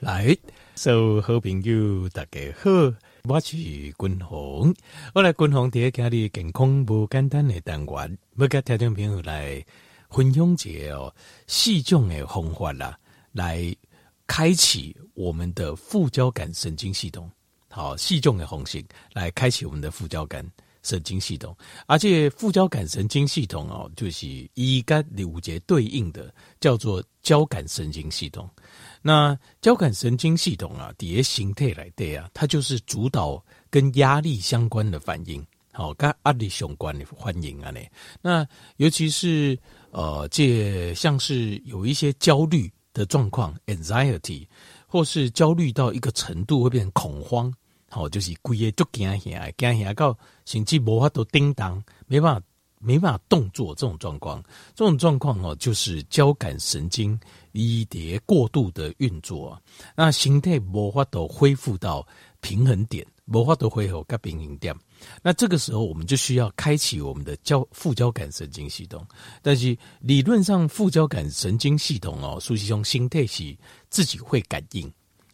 来，所有好朋友大家好，我是君鸿。我来君鸿第一家的健康不简单的单元，要跟听众朋友来分享一个哦，四种的方法啦，来开启我们的副交感神经系统。好，四种的方式来开启我们的副交感神经系统，而且副交感神经系统哦，就是一跟五节对应的，叫做交感神经系统。那交感神经系统啊，底下形态来对啊，它就是主导跟压力相关的反应，好，跟压力相关的反应啊，呢。那尤其是呃，这像是有一些焦虑的状况，anxiety，或是焦虑到一个程度会变成恐慌，好，就是规个都惊吓，惊吓到甚至无法度叮当，没办法。没办法动作这种状况，这种状况哦，就是交感神经一叠过度的运作，那形态无法都恢复到平衡点，无法都恢复到平衡点。那这个时候，我们就需要开启我们的交副交感神经系统。但是理论上，副交感神经系统哦，实际上形态是自己会感应，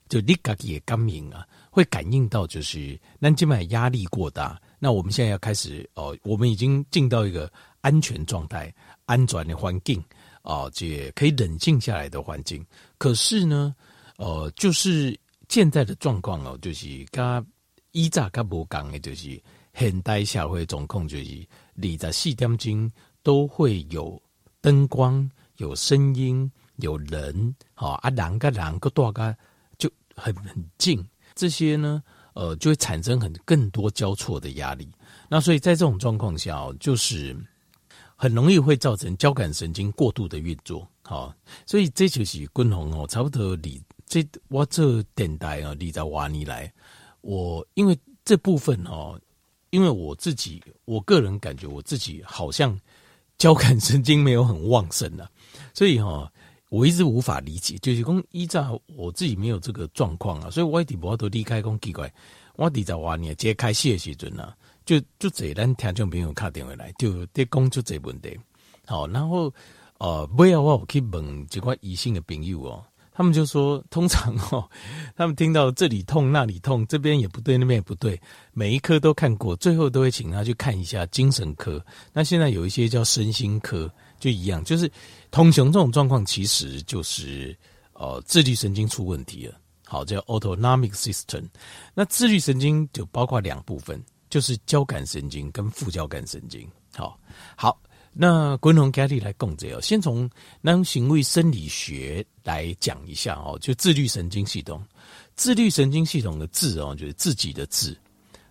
就你自己也感应啊，会感应到就是那今晚压力过大。那我们现在要开始哦，我们已经进到一个安全状态、安全的环境哦，这可以冷静下来的环境。可是呢，呃，就是现在的状况哦，就是跟以前跟不同的，就是现代社会总控就是二十四点钟都会有灯光、有声音、有人，好啊，人跟人跟大家就很很近，这些呢。呃，就会产生很更多交错的压力，那所以在这种状况下，就是很容易会造成交感神经过度的运作，好，所以这就是君鸿哦，差不多你这我这电台啊，你在挖你来，我因为这部分哦，因为我自己我个人感觉我自己好像交感神经没有很旺盛啊，所以哈。我一直无法理解，就是讲依照我自己没有这个状况啊，所以我一直无法度离开讲奇怪。我伫在话你揭开戏的时阵啊，就就这咱听众朋友敲电话来，就在讲出这问题。好，然后呃，不要我有去问这块异性的朋友哦，他们就说，通常哦，他们听到这里痛那里痛，这边也不对那边也不对，每一科都看过，最后都会请他去看一下精神科。那现在有一些叫身心科。就一样，就是通常这种状况，其实就是呃自律神经出问题了。好，叫 autonomic system。那自律神经就包括两部分，就是交感神经跟副交感神经。好，好，那君鸿家里来讲这哦，先从那行为生理学来讲一下哦，就自律神经系统。自律神经系统的自哦，就是自己的自，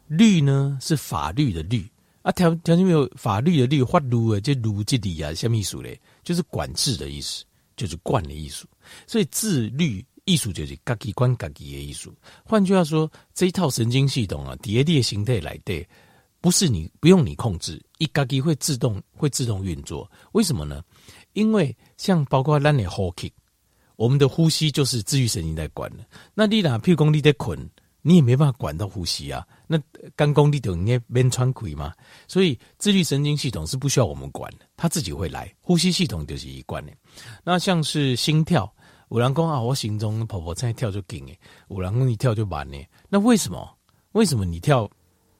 律呢是法律的律。啊，条条件没有法律的律，法律啊，这律这里啊，什么意思嘞？就是管制的意思，就是管的意思。所以自律艺术就是自己管自己的艺术。换句话说，这一套神经系统啊，叠列形态来的，不是你不用你控制，一自己会自动会自动运作。为什么呢？因为像包括咱的呼吸，我们的呼吸就是自律神经在管的。那你哪，譬如说你在困。你也没办法管到呼吸啊，那肝功力等于边穿亏嘛，所以自律神经系统是不需要我们管的，它自己会来。呼吸系统就是一贯的。那像是心跳，有人说啊，我心中婆婆在跳就紧诶，有人说你跳就慢呢。那为什么？为什么你跳？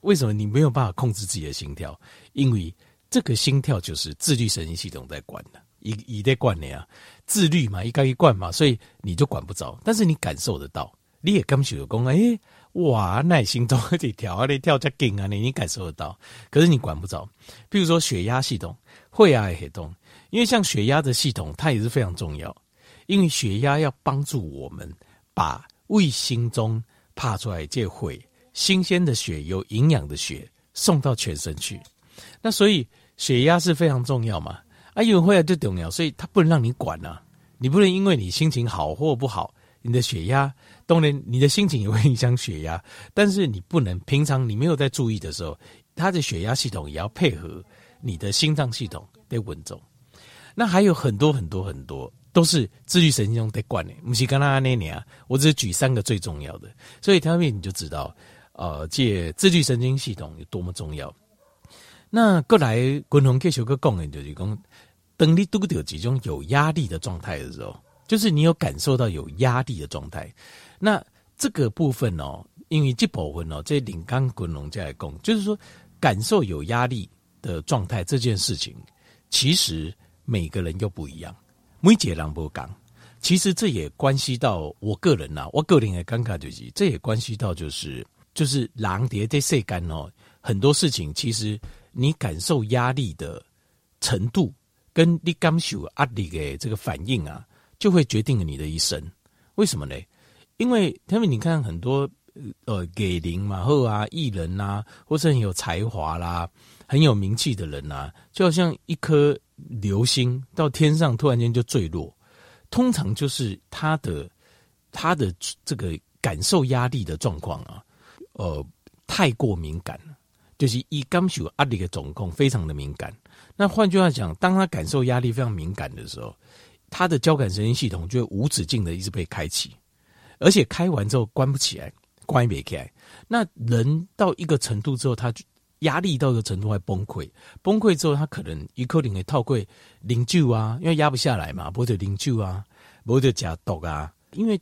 为什么你没有办法控制自己的心跳？因为这个心跳就是自律神经系统在管的，一一在管的呀，自律嘛，一该一贯嘛，所以你就管不着，但是你感受得到。你也感受讲，哎、欸，哇，耐心中一跳啊，你跳这紧啊，你你感受得到，可是你管不着。比如说血压系统、血压系统，因为像血压的系统，它也是非常重要，因为血压要帮助我们把胃心中爬出来这会，新鲜的血、有营养的血送到全身去。那所以血压是非常重要嘛，啊，因为血压就重要，所以它不能让你管啊，你不能因为你心情好或不好，你的血压。当然，你的心情也会影响血压，但是你不能平常你没有在注意的时候，它的血压系统也要配合你的心脏系统得稳重。那还有很多很多很多都是自律神经中在管的，不是刚刚那年啊，我只是举三个最重要的，所以他们你就知道，呃，这自律神经系统有多么重要。那过来，滚龙继续个讲的就是讲，当你遇到这种有压力的状态的时候，就是你有感受到有压力的状态。那这个部分哦，因为这部分哦，这领刚滚龙在讲，就是说感受有压力的状态这件事情，其实每个人又不一样，每个人不讲。其实这也关系到我个人呐、啊，我个人的尴尬就是，这也关系到就是就是狼蝶在晒干哦，很多事情其实你感受压力的程度，跟你感受压力的这个反应啊，就会决定了你的一生。为什么呢？因为他们你看很多呃给零嘛后啊艺人呐、啊，或是很有才华啦、很有名气的人呐、啊，就好像一颗流星到天上突然间就坠落。通常就是他的他的这个感受压力的状况啊，呃，太过敏感了，就是一感受压力的总控非常的敏感。那换句话讲，当他感受压力非常敏感的时候，他的交感神经系统就会无止境的一直被开启，而且开完之后关不起来，关不起来。那人到一个程度之后，他就。压力到一个程度会崩溃，崩溃之后他可能一口令会套柜零酒啊，因为压不下来嘛，或者零酒啊，或者加毒啊。因为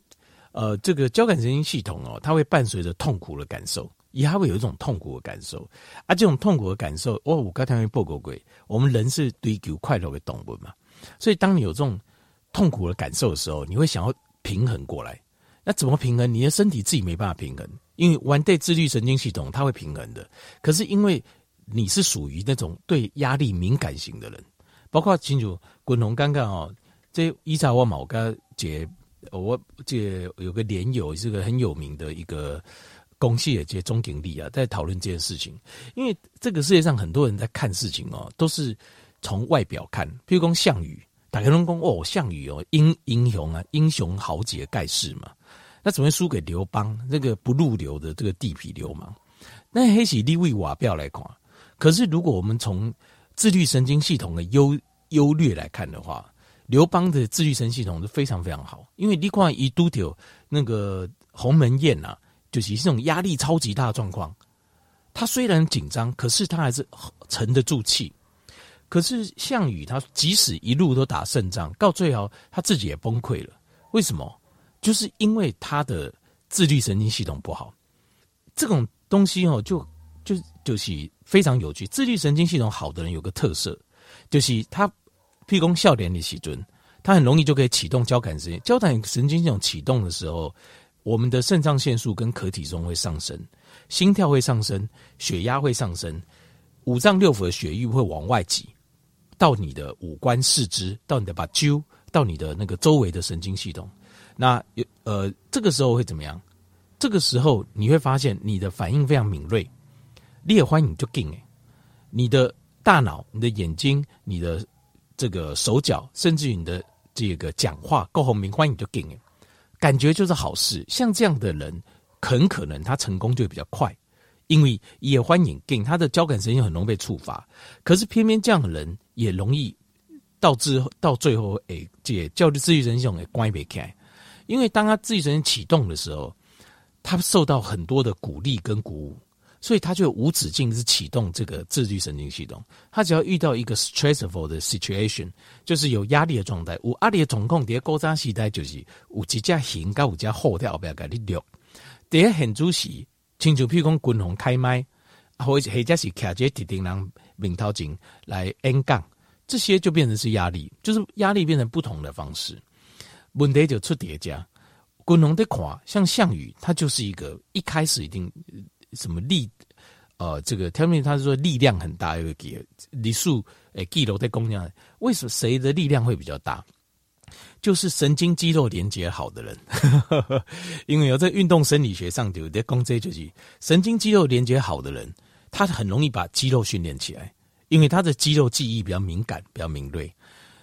呃，这个交感神经系统哦，它会伴随着痛苦的感受，也还会有一种痛苦的感受啊。这种痛苦的感受，哦，我刚才会破过鬼，我们人是追求快乐的动物嘛，所以当你有这种痛苦的感受的时候，你会想要平衡过来。那怎么平衡？你的身体自己没办法平衡。因为玩对自律神经系统，它会平衡的。可是因为你是属于那种对压力敏感型的人，包括清楚滚龙刚刚哦，这伊查我某个姐，我这有个连友是个很有名的一个公系的这钟鼎立啊，在讨论这件事情。因为这个世界上很多人在看事情哦，都是从外表看，譬如说项羽，大家都讲哦，项羽哦，英英雄啊，英雄豪杰盖世嘛。那怎么会输给刘邦这个不入流的这个地痞流氓？那黑喜利位瓦表来看。可是如果我们从自律神经系统的优优劣来看的话，刘邦的自律神经系统是非常非常好。因为你看一都丢那个鸿门宴呐、啊，就是这种压力超级大的状况，他虽然紧张，可是他还是沉得住气。可是项羽他即使一路都打胜仗，到最后他自己也崩溃了。为什么？就是因为他的自律神经系统不好，这种东西哦，就就就是非常有趣。自律神经系统好的人有个特色，就是他譬如说笑脸的时阵，它很容易就可以启动交感神经。交感神经系统启动的时候，我们的肾上腺素跟可体松会上升，心跳会上升，血压会上升，五脏六腑的血液会往外挤，到你的五官四肢，到你的把揪，到你的那个周围的神经系统。那有呃，这个时候会怎么样？这个时候你会发现你的反应非常敏锐，你也欢迎就劲诶，你的大脑、你的眼睛、你的这个手脚，甚至于你的这个讲话，够红明欢迎就给你，感觉就是好事。像这样的人，很可能他成功就比较快，因为也欢迎给，他的交感神经很容易被触发。可是偏偏这样的人也容易导致到最后诶，这叫自愈神经系统关闭开。因为当他自愈神经启动的时候，他受到很多的鼓励跟鼓舞，所以他就无止境是启动这个自律神经系统。他只要遇到一个 stressful 的 situation，就是有压力的状态，有压力的状况，第一高张时代就是有几架行，跟有只后跳不要给你溜。第一很主席，亲像譬如讲军红开麦，或者或者是卡杰铁定人明头前来演讲，这些就变成是压力，就是压力变成不同的方式。问题就出叠加，滚龙的垮，像项羽，他就是一个一开始一定什么力，呃，这个他们他说力量很大，一个给李树诶，记录在公讲，为什么谁的力量会比较大？就是神经肌肉连接好的人，因为有在运动生理学上有在讲这就是神经肌肉连接好的人，他很容易把肌肉训练起来，因为他的肌肉记忆比较敏感，比较敏锐。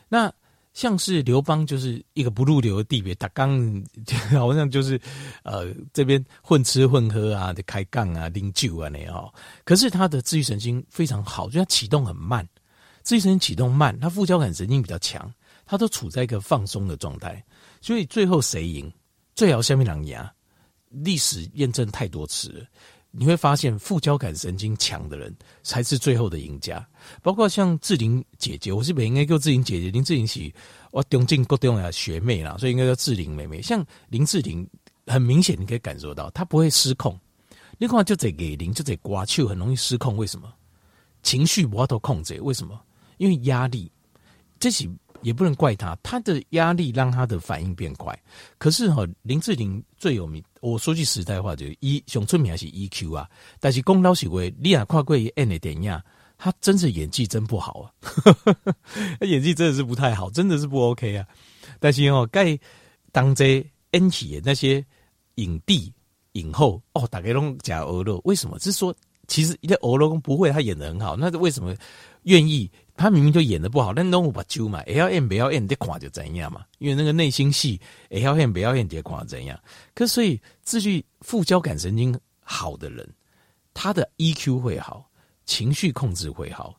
那像是刘邦就是一个不入流的地别，他刚好像就是呃这边混吃混喝啊，的开杠啊，拎酒啊那样。可是他的自律神经非常好，就他启动很慢，自律神经启动慢，他副交感神经比较强，他都处在一个放松的状态。所以最后谁赢？最好下面两牙，历史验证太多次了。你会发现副交感神经强的人才是最后的赢家，包括像志玲姐姐，我是不应该叫志玲姐姐，林志玲是我中正高中的学妹啦，所以应该叫志玲妹妹。像林志玲，很明显你可以感受到她不会失控。另外就这给林就这刮球很容易失控，为什么？情绪无法度控制，为什么？因为压力，这是也不能怪他，他的压力让他的反应变快。可是哈，林志玲最有名，我说句实在话，就是一熊出名还是 EQ 啊。但是功劳是为利亚跨过 N 的电影，他真是演技真不好啊，他 演技真的是不太好，真的是不 OK 啊。但是哦，该当这 N 起的那些影帝影后哦，大概拢假俄罗，为什么？是说。其实一个俄罗不会，他演得很好，那为什么愿意？他明明就演得不好，但拢有把揪嘛，L M 不要 M 得垮就怎样嘛？因为那个内心戏，L M 不要 M 得垮怎样？可所以，自律副交感神经好的人，他的 EQ 会好，情绪控制会好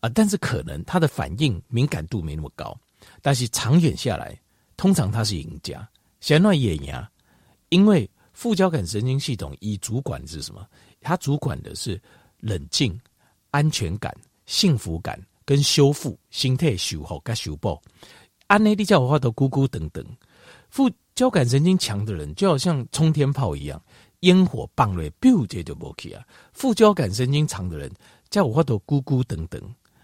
啊，但是可能他的反应敏感度没那么高，但是长远下来，通常他是赢家，先乱也赢，因为副交感神经系统以主管是什么？他主管的是冷静、安全感、幸福感跟修复、心态修复跟修补。安内利叫我话都咕咕等等。副交感神经强的人就好像冲天炮一样，烟火棒雷，biu 这就不起啊。副交感神经长的人叫我话都咕咕等等。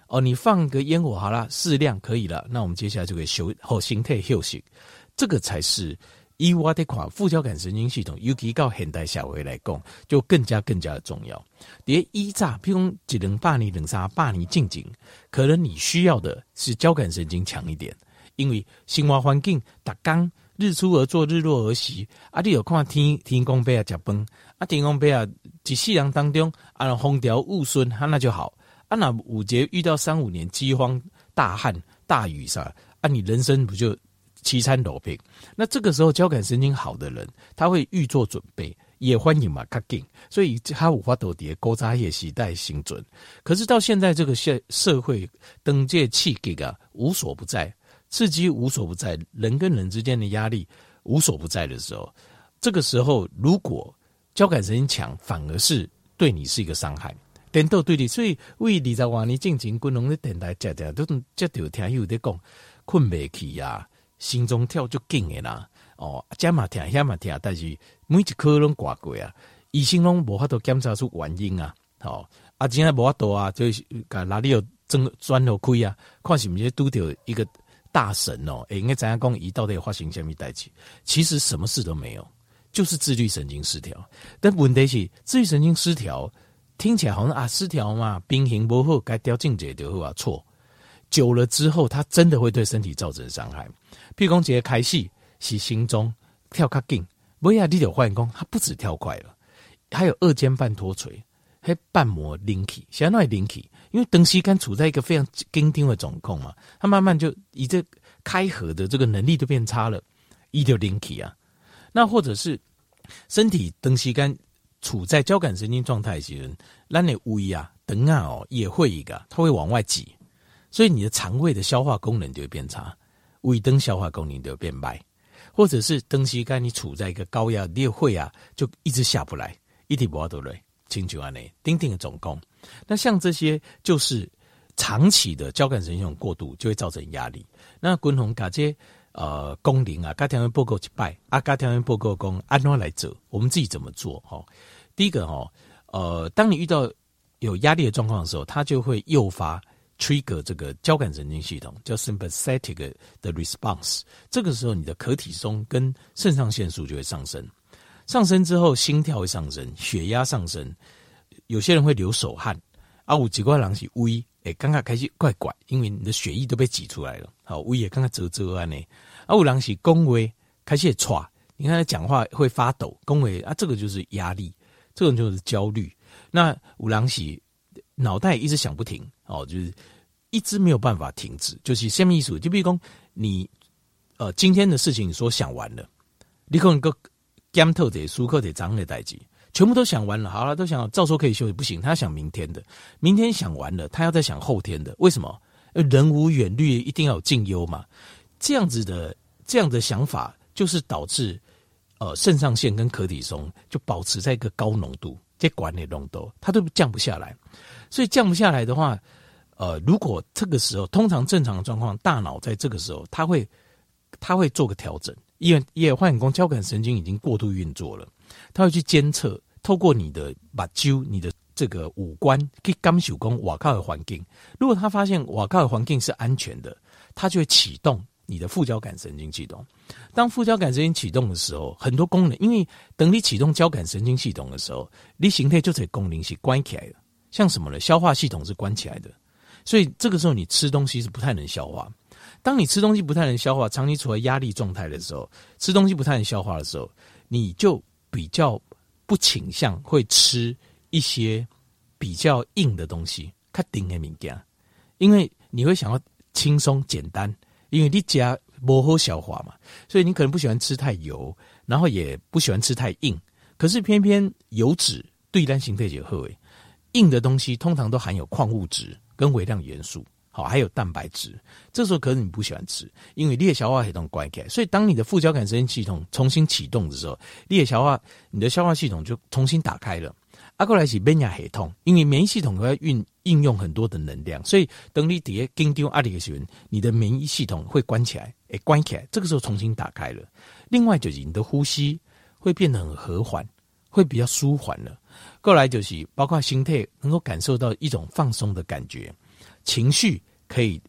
哦，你放个烟火好了，适量可以了。那我们接下来就可以修好心态休息，这个才是。以我的款副交感神经系统，尤其到现代社会来讲，就更加更加的重要。别依诈，譬如只能霸你冷杀霸你静静，可能你需要的是交感神经强一点，因为生活环境打刚日出而作，日落而息。啊，你有看天天公伯啊，食饭啊，天公伯啊，一世人当中啊，风调雨顺，哈，那就好。啊，那五节遇到三五年饥荒、大旱、大雨啥，啊，你人生不就？凄惨落魄，那这个时候交感神经好的人，他会预做准备，也欢迎嘛，卡紧，所以他无法度伫古早的时代生存。可是到现在这个社社会，等这刺激啊无所不在，刺激无所不在，人跟人之间的压力无所不在的时候，这个时候如果交感神经强，反而是对你是一个伤害。颠倒对立，所以为二十万年进前，滚龙的电台讲讲都这条听有在讲困未起呀。心中跳就紧的啦，哦，这嘛听，那嘛听，但是每一科拢挂过啊，医生拢无法度检查出原因啊，好、哦，啊，今天无法度啊，就是哪里有钻钻头亏啊，看是不是拄到一个大神哦，诶，应该怎样讲？伊到底发生什么代志？其实什么事都没有，就是自律神经失调。但问题是，自律神经失调听起来好像啊失调嘛，平衡不好，该调境界就好啊，错。久了之后，它真的会对身体造成伤害。譬如讲，直接开戏是心中跳卡紧，不要你就发现讲，它不止跳快了，还有二尖瓣脱垂，还瓣膜隆起，相当于隆起，因为长时间处在一个非常紧张的状况嘛，它慢慢就以这开合的这个能力就变差了，一就隆起啊。那或者是身体长时间处在交感神经状态时，那你胃啊、等啊哦也会一个，它会往外挤。所以你的肠胃的消化功能就会变差，胃灯消化功能就变慢，或者是东西干你处在一个高压裂会啊，就一直下不来，一直不都来，清楚安？内丁丁的总攻，那像这些就是长期的交感神经过度就会造成压力。那滚红嘎这呃功能啊，该条件报告一拜啊，该条件报告讲按怎来做，我们自己怎么做？哈，第一个哈，呃，当你遇到有压力的状况的时候，它就会诱发。Trigger 这个交感神经系统叫 sympathetic 的 response，这个时候你的可体松跟肾上腺素就会上升，上升之后心跳会上升，血压上升，有些人会流手汗，啊，有几块人是胃，哎，刚刚开始怪怪，因为你的血液都被挤出来了，好，胃也刚刚遮遮安呢，啊，有人是恭维开始喘，你看他讲话会发抖，恭维啊，这个就是压力，这种就是焦虑，那五郎喜。脑袋一直想不停哦，就是一直没有办法停止，就是什么意思？就比如说你呃今天的事情说想完了，你可能个检讨的、舒克的、章的代志，全部都想完了，好了，都想照说可以休息，不行，他想明天的，明天想完了，他要再想后天的，为什么？人无远虑，一定要有近忧嘛。这样子的这样的想法，就是导致呃肾上腺跟可体松就保持在一个高浓度，这管理浓度它都降不下来。所以降不下来的话，呃，如果这个时候通常正常的状况，大脑在这个时候，它会它会做个调整，因为叶换工交感神经已经过度运作了，它会去监测，透过你的把揪你的这个五官去感受宫瓦靠的环境，如果他发现瓦靠的环境是安全的，他就会启动你的副交感神经系统。当副交感神经启动的时候，很多功能，因为等你启动交感神经系统的时候，你形态就这功能是关起来的，像什么呢？消化系统是关起来的。所以这个时候你吃东西是不太能消化。当你吃东西不太能消化，长期处在压力状态的时候，吃东西不太能消化的时候，你就比较不倾向会吃一些比较硬的东西，较硬的物件，因为你会想要轻松简单，因为你家不好消化嘛，所以你可能不喜欢吃太油，然后也不喜欢吃太硬。可是偏偏油脂对单形态结合，硬的东西通常都含有矿物质。跟微量元素，好，还有蛋白质。这时候可能你不喜欢吃，因为你消化系统关起来。所以当你的副交感神经系统重新启动的时候，你消化，你的消化系统就重新打开了。阿过来是免疫系统，因为免疫系统会运应用很多的能量，所以等你底下紧张压力的时候，你的免疫系统会关起来，诶，关起来。这个时候重新打开了。另外就是你的呼吸会变得很和缓，会比较舒缓了。过来就是包括心态能够感受到一种放松的感觉，情绪可以，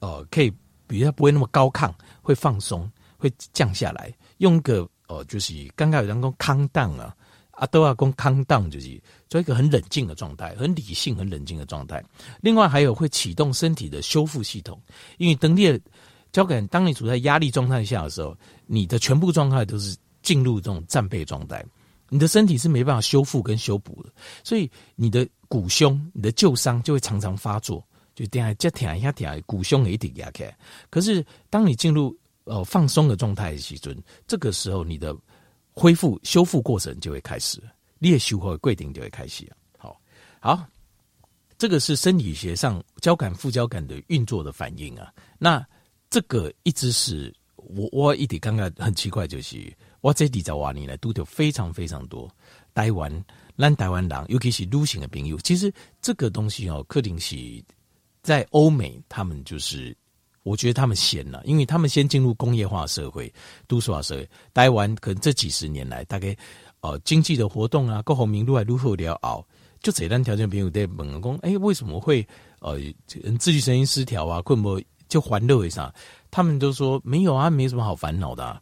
呃，可以比较不会那么高亢，会放松，会降下来。用一个呃，就是刚刚有人讲康荡啊，啊都要讲康荡，就是做一个很冷静的状态，很理性、很冷静的状态。另外还有会启动身体的修复系统，因为等你交感，当你处在压力状态下的时候，你的全部状态都是进入这种战备状态。你的身体是没办法修复跟修补的，所以你的骨胸、你的旧伤就会常常发作，就这样，这样一下，这样骨胸也一定压开。可是当你进入呃放松的状态的时阵，这个时候你的恢复修复过程就会开始，你的修复过程就会开始。好，好，这个是生理学上交感副交感的运作的反应啊。那这个一直是我我一点刚刚很奇怪就是。我这里在瓦尼呢，都有非常非常多台湾、咱台湾人，尤其是女性的朋友。其实这个东西哦，肯定是在欧美，他们就是我觉得他们先了，因为他们先进入工业化社会、都市化社会。台湾可能这几十年来，大概呃经济的活动啊，各方面如何如何了熬，就这单条件朋友在问讲，哎，为什么会呃自律神经失调啊？困不就欢乐一下？他们都说没有啊，没什么好烦恼的、啊。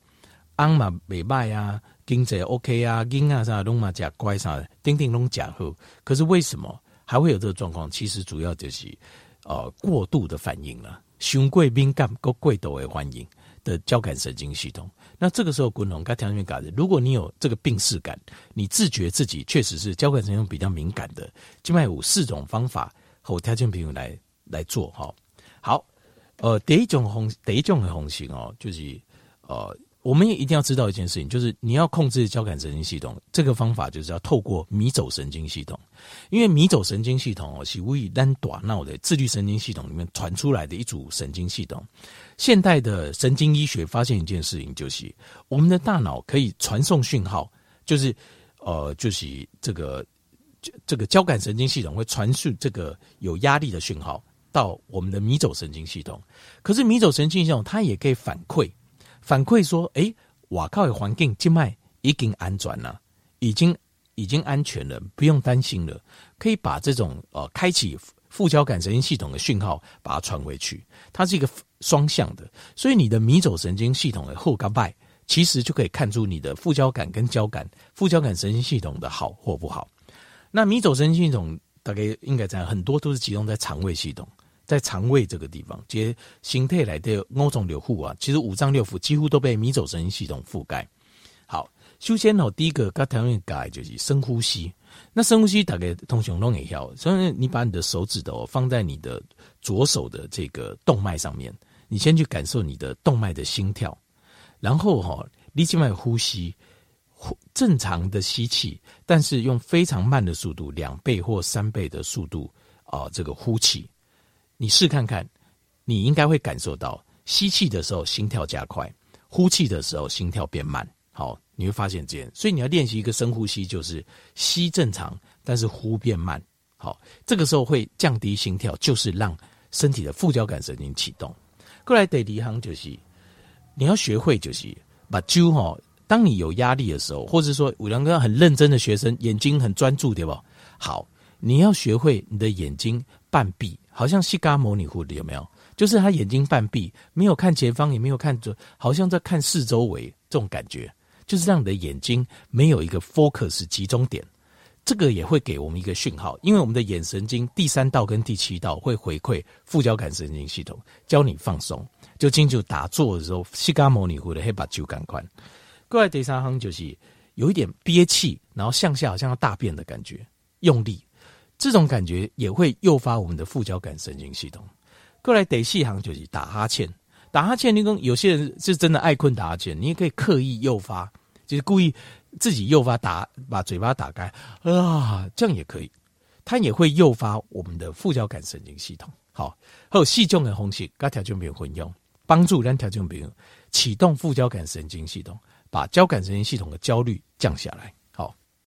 安嘛美卖啊，经济 OK 啊，经啊啥拢嘛假乖啥的，丁丁拢假好。可是为什么还会有这个状况？其实主要就是呃过度的反应了，胸贵敏感够贵都会反应的交感神经系统。那这个时候，滚龙该条件改的，如果你有这个病识感，你自觉自己确实是交感神经比较敏感的，另外有四种方法和条件朋友来来做哈。好，呃，第一种红第一种的红型哦，就是呃。我们也一定要知道一件事情，就是你要控制交感神经系统，这个方法就是要透过迷走神经系统，因为迷走神经系统哦是位于咱大脑的自律神经系统里面传出来的一组神经系统。现代的神经医学发现一件事情，就是我们的大脑可以传送讯号，就是呃，就是这个这个交感神经系统会传输这个有压力的讯号到我们的迷走神经系统，可是迷走神经系统它也可以反馈。反馈说：“哎，瓦靠的环境静脉已经安全了，已经已经安全了，不用担心了。可以把这种呃开启副交感神经系统的讯号把它传回去，它是一个双向的。所以你的迷走神经系统的后刚拜，其实就可以看出你的副交感跟交感副交感神经系统的好或不好。那迷走神经系统大概应该在很多都是集中在肠胃系统。”在肠胃这个地方，接形态来的五种六腑啊，其实五脏六腑几乎都被迷走神经系统覆盖。好，首先哦，第一个刚才讲就是深呼吸。那深呼吸大概通常都也要，所以你把你的手指头放在你的左手的这个动脉上面，你先去感受你的动脉的心跳，然后哈，立即脉呼吸，正常的吸气，但是用非常慢的速度，两倍或三倍的速度啊，这个呼气。你试看看，你应该会感受到吸气的时候心跳加快，呼气的时候心跳变慢。好，你会发现这样，所以你要练习一个深呼吸，就是吸正常，但是呼变慢。好，这个时候会降低心跳，就是让身体的副交感神经启动。过来得离行就是你要学会，就是把揪哈。当你有压力的时候，或者说五良哥很认真的学生，眼睛很专注，对吧？好，你要学会你的眼睛半闭，好像西嘎模拟糊的，有没有？就是他眼睛半闭，没有看前方，也没有看着，好像在看四周围，这种感觉，就是让你的眼睛没有一个 focus 集中点。这个也会给我们一个讯号，因为我们的眼神经第三道跟第七道会回馈副交感神经系统，教你放松。就进去打坐的时候，西嘎模拟糊的，会把酒感宽。过来第三行就是有一点憋气，然后向下好像要大便的感觉，用力，这种感觉也会诱发我们的副交感神经系统。过来第四行就是打哈欠，打哈欠，你跟有些人是真的爱困打哈欠，你也可以刻意诱发，就是故意自己诱发打，把嘴巴打开啊，这样也可以，它也会诱发我们的副交感神经系统。好，还有细重的红气，跟条件比混用，帮助让条件比启动副交感神经系统。把交感神经系统的焦虑降下来。